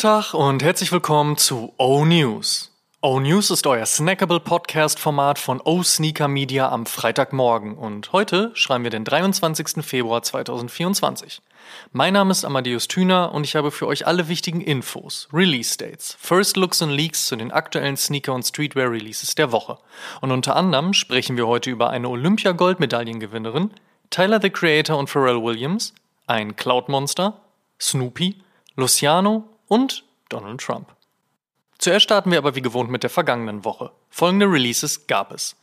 Tag und herzlich willkommen zu O News. O News ist euer snackable Podcast-Format von O Sneaker Media am Freitagmorgen und heute schreiben wir den 23. Februar 2024. Mein Name ist Amadeus Thüner und ich habe für euch alle wichtigen Infos, Release Dates, First Looks und Leaks zu den aktuellen Sneaker- und Streetwear-Releases der Woche. Und unter anderem sprechen wir heute über eine Olympia-Goldmedaillengewinnerin, Tyler the Creator und Pharrell Williams, ein Cloud-Monster, Snoopy, Luciano und Donald Trump. Zuerst starten wir aber wie gewohnt mit der vergangenen Woche. Folgende Releases gab es.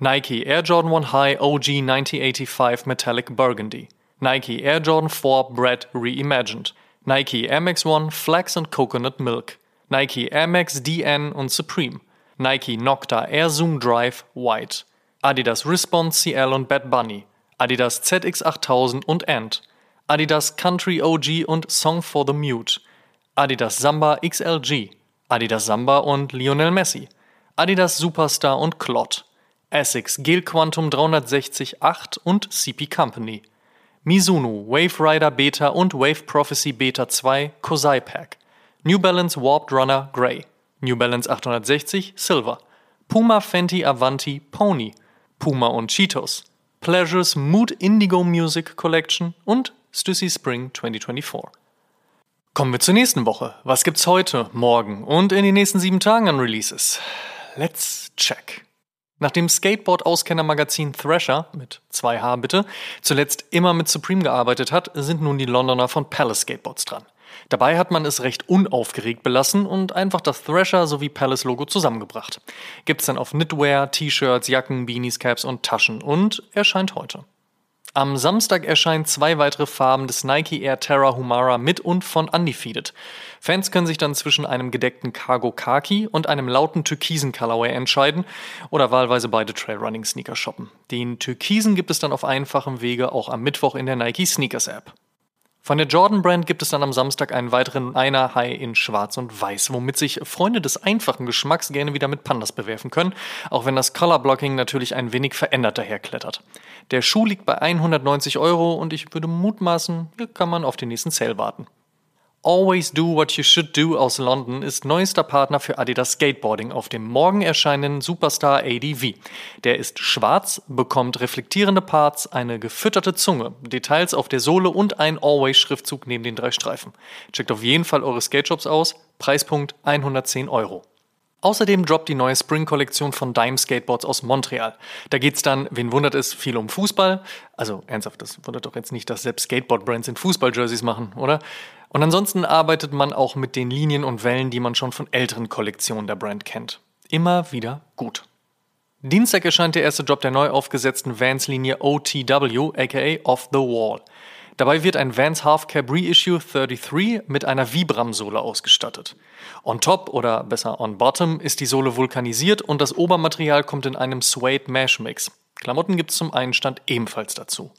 Nike Air Jordan 1 High OG 1985 Metallic Burgundy. Nike Air Jordan 4 Bread Reimagined. Nike Air Max 1 Flax and Coconut Milk. Nike Air Max DN und Supreme. Nike Nocta Air Zoom Drive White. Adidas Response CL und Bad Bunny. Adidas ZX8000 und Ant. Adidas Country OG und Song for the Mute, Adidas Samba XLG, Adidas Samba und Lionel Messi, Adidas Superstar und Clot, Essex Gel Quantum 360 8 und CP Company, Mizuno Wave Rider Beta und Wave Prophecy Beta 2 Kosai Pack, New Balance Warped Runner Grey, New Balance 860 Silver, Puma Fenty Avanti Pony, Puma und Cheetos, Pleasures Mood Indigo Music Collection und Stussy Spring 2024. Kommen wir zur nächsten Woche. Was gibt's heute, morgen und in den nächsten sieben Tagen an Releases? Let's check. Nachdem Skateboard-Auskenner-Magazin Thrasher, mit 2H bitte, zuletzt immer mit Supreme gearbeitet hat, sind nun die Londoner von Palace Skateboards dran. Dabei hat man es recht unaufgeregt belassen und einfach das Thrasher sowie Palace Logo zusammengebracht. Gibt's dann auf Knitwear, T-Shirts, Jacken, Beanies, Caps und Taschen und erscheint heute. Am Samstag erscheinen zwei weitere Farben des Nike Air Terra Humara mit und von Undefeated. Fans können sich dann zwischen einem gedeckten Cargo Khaki und einem lauten türkisen Colorway entscheiden oder wahlweise beide Trailrunning Sneaker shoppen. Den türkisen gibt es dann auf einfachem Wege auch am Mittwoch in der Nike Sneakers App. Von der Jordan Brand gibt es dann am Samstag einen weiteren Einer High in Schwarz und Weiß, womit sich Freunde des einfachen Geschmacks gerne wieder mit Pandas bewerfen können, auch wenn das Color Blocking natürlich ein wenig verändert daherklettert. Der Schuh liegt bei 190 Euro und ich würde mutmaßen, hier kann man auf den nächsten Sale warten. Always Do What You Should Do aus London ist neuester Partner für Adidas Skateboarding auf dem morgen erscheinenden Superstar ADV. Der ist schwarz, bekommt reflektierende Parts, eine gefütterte Zunge, Details auf der Sohle und ein Always-Schriftzug neben den drei Streifen. Checkt auf jeden Fall eure Skateshops aus. Preispunkt 110 Euro. Außerdem droppt die neue Spring-Kollektion von Dime Skateboards aus Montreal. Da geht's dann, wen wundert es, viel um Fußball. Also ernsthaft, das wundert doch jetzt nicht, dass selbst Skateboard-Brands in Fußball-Jerseys machen, oder? Und ansonsten arbeitet man auch mit den Linien und Wellen, die man schon von älteren Kollektionen der Brand kennt. Immer wieder gut. Dienstag erscheint der erste Drop der neu aufgesetzten Vans-Linie OTW, aka Off the Wall. Dabei wird ein Vans Half Cab Reissue 33 mit einer Vibram-Sohle ausgestattet. On top oder besser on bottom ist die Sohle vulkanisiert und das Obermaterial kommt in einem Suede Mesh Mix. Klamotten gibt's zum Einstand ebenfalls dazu.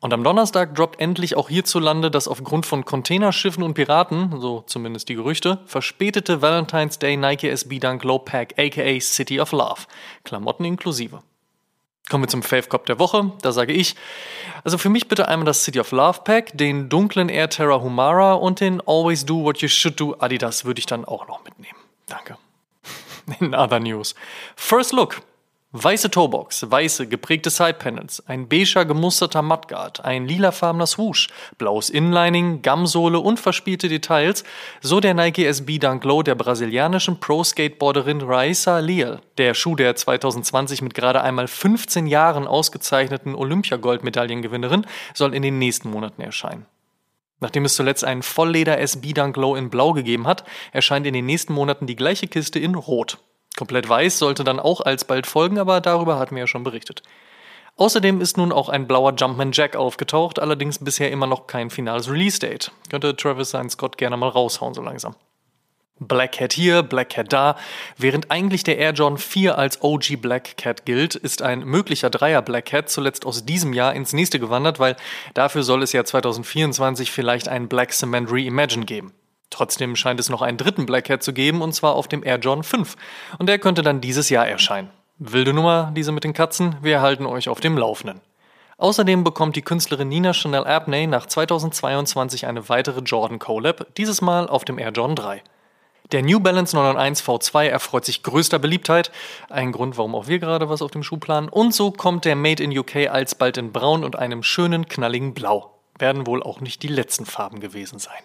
Und am Donnerstag droppt endlich auch hierzulande das aufgrund von Containerschiffen und Piraten, so zumindest die Gerüchte, verspätete Valentine's Day Nike SB Dunk Low Pack aka City of Love. Klamotten inklusive. Kommen wir zum Fave Cop der Woche. Da sage ich, also für mich bitte einmal das City of Love Pack, den dunklen Air Terra Humara und den Always Do What You Should Do Adidas würde ich dann auch noch mitnehmen. Danke. In other news. First Look. Weiße Toebox, weiße geprägte Sidepanels, ein beiger gemusterter Mudguard, ein lilafarbener Swoosh, blaues Inlining, Gamsohle und verspielte Details, so der Nike SB Dunk Low der brasilianischen Pro-Skateboarderin Raissa Leal. Der Schuh der 2020 mit gerade einmal 15 Jahren ausgezeichneten Olympiagoldmedaillengewinnerin soll in den nächsten Monaten erscheinen. Nachdem es zuletzt einen Vollleder SB Dunk Low in Blau gegeben hat, erscheint in den nächsten Monaten die gleiche Kiste in Rot. Komplett weiß sollte dann auch alsbald folgen, aber darüber hatten wir ja schon berichtet. Außerdem ist nun auch ein blauer Jumpman Jack aufgetaucht, allerdings bisher immer noch kein finales Release-Date. Könnte Travis seinen Scott gerne mal raushauen so langsam. Black Cat hier, Black Cat da. Während eigentlich der Air Jordan 4 als OG Black Cat gilt, ist ein möglicher Dreier Black Cat zuletzt aus diesem Jahr ins nächste gewandert, weil dafür soll es ja 2024 vielleicht einen Black Cement Reimagine geben. Trotzdem scheint es noch einen dritten Black Hat zu geben, und zwar auf dem Air John 5. Und der könnte dann dieses Jahr erscheinen. Wilde Nummer, diese mit den Katzen, wir halten euch auf dem Laufenden. Außerdem bekommt die Künstlerin Nina Chanel Abney nach 2022 eine weitere Jordan Collab, dieses Mal auf dem Air Jordan 3. Der New Balance 991 V2 erfreut sich größter Beliebtheit. Ein Grund, warum auch wir gerade was auf dem Schuh planen. Und so kommt der Made in UK alsbald in Braun und einem schönen, knalligen Blau. Werden wohl auch nicht die letzten Farben gewesen sein.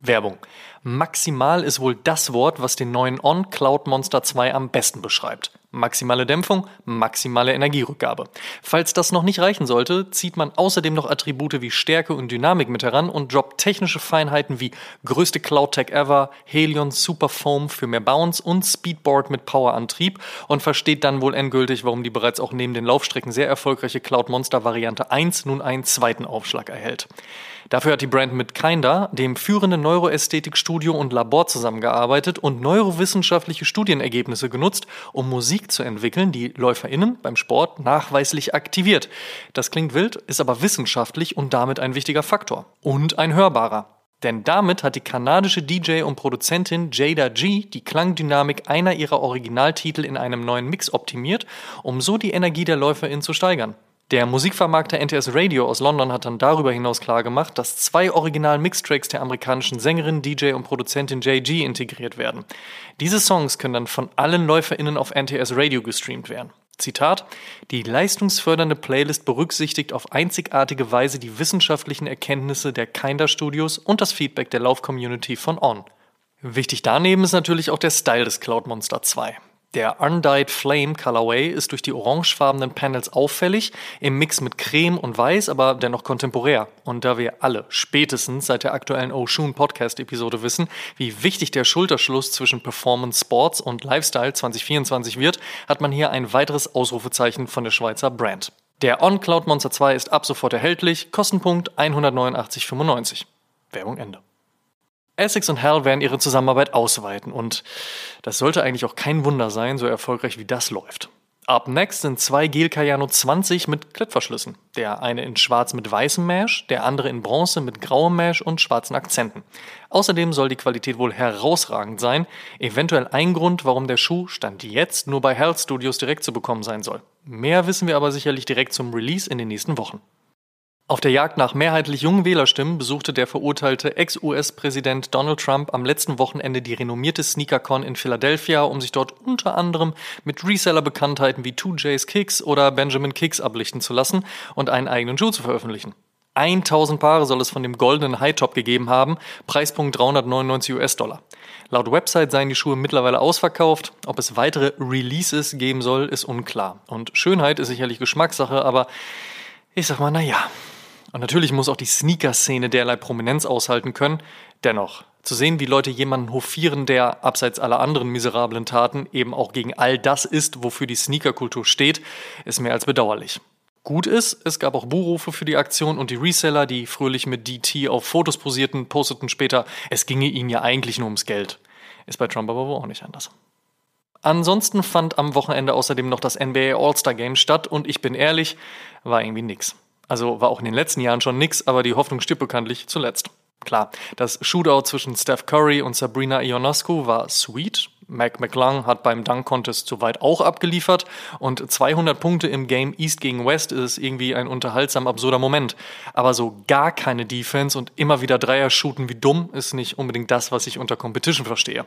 Werbung. Maximal ist wohl das Wort, was den neuen On Cloud Monster 2 am besten beschreibt. Maximale Dämpfung, maximale Energierückgabe. Falls das noch nicht reichen sollte, zieht man außerdem noch Attribute wie Stärke und Dynamik mit heran und droppt technische Feinheiten wie größte Cloud-Tech ever, Helion Super Foam für mehr Bounce und Speedboard mit Powerantrieb und versteht dann wohl endgültig, warum die bereits auch neben den Laufstrecken sehr erfolgreiche Cloud Monster Variante 1 nun einen zweiten Aufschlag erhält. Dafür hat die Brand mit Kinder, dem führenden Neuroästhetikstudio und Labor zusammengearbeitet und neurowissenschaftliche Studienergebnisse genutzt, um Musik zu entwickeln, die LäuferInnen beim Sport nachweislich aktiviert. Das klingt wild, ist aber wissenschaftlich und damit ein wichtiger Faktor. Und ein hörbarer. Denn damit hat die kanadische DJ und Produzentin Jada G die Klangdynamik einer ihrer Originaltitel in einem neuen Mix optimiert, um so die Energie der LäuferInnen zu steigern. Der Musikvermarkter NTS Radio aus London hat dann darüber hinaus klargemacht, dass zwei Original-Mixtracks der amerikanischen Sängerin, DJ und Produzentin JG integriert werden. Diese Songs können dann von allen LäuferInnen auf NTS Radio gestreamt werden. Zitat: Die leistungsfördernde Playlist berücksichtigt auf einzigartige Weise die wissenschaftlichen Erkenntnisse der Kinder Studios und das Feedback der Lauf-Community von On. Wichtig daneben ist natürlich auch der Style des Cloud Monster 2. Der Undyed Flame Colorway ist durch die orangefarbenen Panels auffällig, im Mix mit Creme und Weiß, aber dennoch kontemporär. Und da wir alle spätestens seit der aktuellen Oshun Podcast Episode wissen, wie wichtig der Schulterschluss zwischen Performance Sports und Lifestyle 2024 wird, hat man hier ein weiteres Ausrufezeichen von der Schweizer Brand. Der On Cloud Monster 2 ist ab sofort erhältlich, Kostenpunkt 189,95. Werbung Ende. Essex und Hal werden ihre Zusammenarbeit ausweiten und das sollte eigentlich auch kein Wunder sein, so erfolgreich wie das läuft. Up next sind zwei Gel Cayano 20 mit Klettverschlüssen. Der eine in schwarz mit weißem Mesh, der andere in bronze mit grauem Mesh und schwarzen Akzenten. Außerdem soll die Qualität wohl herausragend sein, eventuell ein Grund, warum der Schuh Stand jetzt nur bei Health Studios direkt zu bekommen sein soll. Mehr wissen wir aber sicherlich direkt zum Release in den nächsten Wochen. Auf der Jagd nach mehrheitlich jungen Wählerstimmen besuchte der verurteilte Ex-US-Präsident Donald Trump am letzten Wochenende die renommierte SneakerCon in Philadelphia, um sich dort unter anderem mit Reseller-Bekanntheiten wie 2J's Kicks oder Benjamin Kicks ablichten zu lassen und einen eigenen Schuh zu veröffentlichen. 1000 Paare soll es von dem goldenen High-Top gegeben haben, Preispunkt 399 US-Dollar. Laut Website seien die Schuhe mittlerweile ausverkauft. Ob es weitere Releases geben soll, ist unklar. Und Schönheit ist sicherlich Geschmackssache, aber ich sag mal, naja. Und natürlich muss auch die Sneaker-Szene derlei Prominenz aushalten können. Dennoch, zu sehen, wie Leute jemanden hofieren, der abseits aller anderen miserablen Taten eben auch gegen all das ist, wofür die Sneaker-Kultur steht, ist mehr als bedauerlich. Gut ist, es gab auch Buhrufe für die Aktion und die Reseller, die fröhlich mit DT auf Fotos posierten, posteten später, es ginge ihnen ja eigentlich nur ums Geld. Ist bei Trump aber wohl auch nicht anders. Ansonsten fand am Wochenende außerdem noch das NBA All-Star Game statt und ich bin ehrlich, war irgendwie nix. Also war auch in den letzten Jahren schon nix, aber die Hoffnung stirbt bekanntlich zuletzt. Klar, das Shootout zwischen Steph Curry und Sabrina Ionescu war sweet. Mac McClung hat beim Dunk Contest soweit auch abgeliefert und 200 Punkte im Game East gegen West ist irgendwie ein unterhaltsam absurder Moment. Aber so gar keine Defense und immer wieder Dreier shooten wie dumm ist nicht unbedingt das, was ich unter Competition verstehe.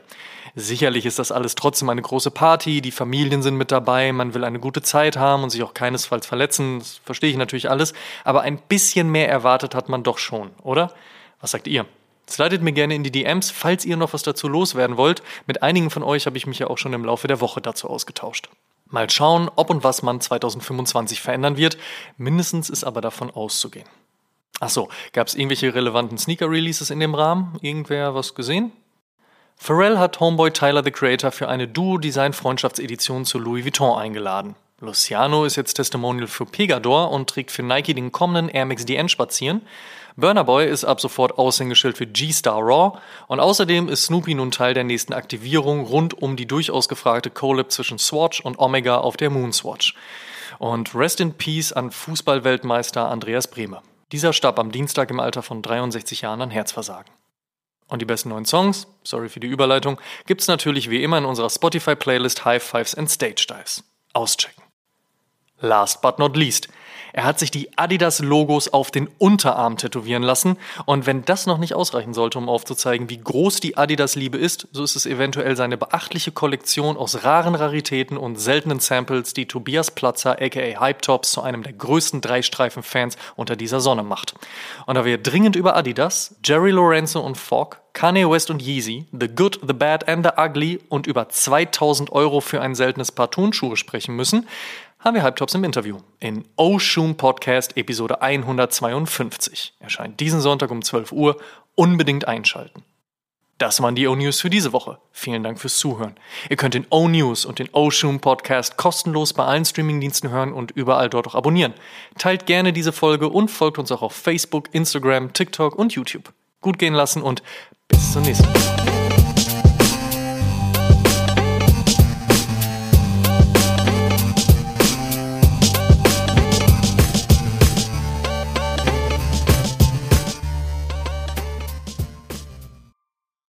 Sicherlich ist das alles trotzdem eine große Party, die Familien sind mit dabei, man will eine gute Zeit haben und sich auch keinesfalls verletzen, das verstehe ich natürlich alles, aber ein bisschen mehr erwartet hat man doch schon, oder? Was sagt ihr? Slidet mir gerne in die DMs, falls ihr noch was dazu loswerden wollt. Mit einigen von euch habe ich mich ja auch schon im Laufe der Woche dazu ausgetauscht. Mal schauen, ob und was man 2025 verändern wird. Mindestens ist aber davon auszugehen. Achso, gab es irgendwelche relevanten Sneaker-Releases in dem Rahmen? Irgendwer was gesehen? Pharrell hat Homeboy Tyler the Creator für eine Duo-Design-Freundschaftsedition zu Louis Vuitton eingeladen. Luciano ist jetzt Testimonial für Pegador und trägt für Nike den kommenden Air Max DN spazieren. Burner Boy ist ab sofort Aushängeschild für G-Star Raw und außerdem ist Snoopy nun Teil der nächsten Aktivierung rund um die durchaus gefragte Collab zwischen Swatch und Omega auf der Moonswatch. Und Rest in Peace an Fußballweltmeister Andreas Brehme. Dieser starb am Dienstag im Alter von 63 Jahren an Herzversagen. Und die besten neuen Songs, sorry für die Überleitung, gibt's natürlich wie immer in unserer Spotify-Playlist High Fives and Stage Dives. Auschecken. Last but not least – Er hat sich die Adidas-Logos auf den Unterarm tätowieren lassen. Und wenn das noch nicht ausreichen sollte, um aufzuzeigen, wie groß die Adidas-Liebe ist, so ist es eventuell seine beachtliche Kollektion aus raren Raritäten und seltenen Samples, die Tobias Platzer, aka Hype Tops, zu einem der größten Dreistreifen-Fans unter dieser Sonne macht. Und da wir dringend über Adidas, Jerry Lorenzo und Fogg Kanye West und Yeezy, The Good, The Bad and The Ugly und über 2000 Euro für ein seltenes Paar Turnschuhe sprechen müssen, haben wir Halbtops im Interview in Oshun Podcast Episode 152. Erscheint diesen Sonntag um 12 Uhr. Unbedingt einschalten. Das waren die O-News für diese Woche. Vielen Dank fürs Zuhören. Ihr könnt den O-News und den O-Shoom Podcast kostenlos bei allen Streamingdiensten hören und überall dort auch abonnieren. Teilt gerne diese Folge und folgt uns auch auf Facebook, Instagram, TikTok und YouTube. Gut gehen lassen und bis zum nächsten Mal.